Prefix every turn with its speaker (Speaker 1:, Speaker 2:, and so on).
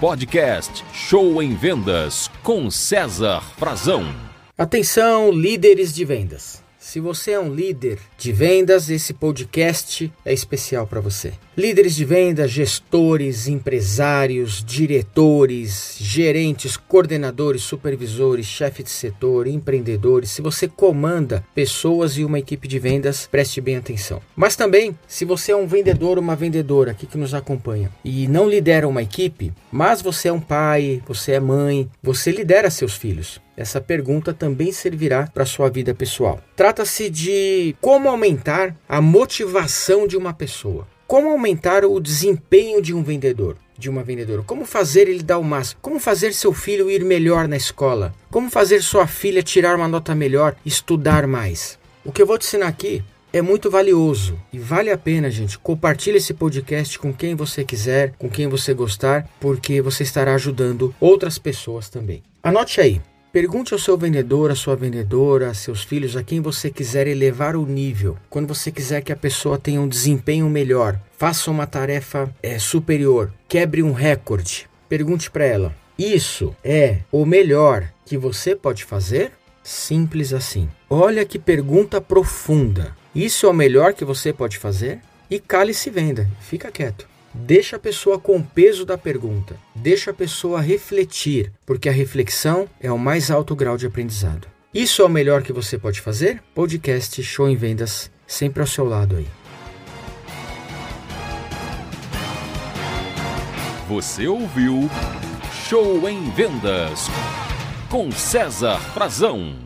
Speaker 1: podcast Show em Vendas com César Frazão.
Speaker 2: Atenção, líderes de vendas. Se você é um líder de vendas, esse podcast é especial para você. Líderes de vendas, gestores, empresários, diretores, gerentes, coordenadores, supervisores, chefe de setor, empreendedores, se você comanda pessoas e uma equipe de vendas, preste bem atenção. Mas também, se você é um vendedor ou uma vendedora aqui que nos acompanha e não lidera uma equipe, mas você é um pai, você é mãe, você lidera seus filhos. Essa pergunta também servirá para sua vida pessoal. Trata-se de como aumentar a motivação de uma pessoa. Como aumentar o desempenho de um vendedor, de uma vendedora? Como fazer ele dar o máximo? Como fazer seu filho ir melhor na escola? Como fazer sua filha tirar uma nota melhor, estudar mais? O que eu vou te ensinar aqui é muito valioso e vale a pena, gente. Compartilhe esse podcast com quem você quiser, com quem você gostar, porque você estará ajudando outras pessoas também. Anote aí. Pergunte ao seu vendedor, à sua vendedora, a seus filhos, a quem você quiser elevar o nível. Quando você quiser que a pessoa tenha um desempenho melhor, faça uma tarefa é, superior, quebre um recorde. Pergunte para ela: Isso é o melhor que você pode fazer? Simples assim. Olha que pergunta profunda. Isso é o melhor que você pode fazer? E cale-se venda, fica quieto. Deixa a pessoa com o peso da pergunta. Deixa a pessoa refletir, porque a reflexão é o mais alto grau de aprendizado. Isso é o melhor que você pode fazer? Podcast Show em Vendas, sempre ao seu lado aí.
Speaker 1: Você ouviu Show em Vendas com César Frazão.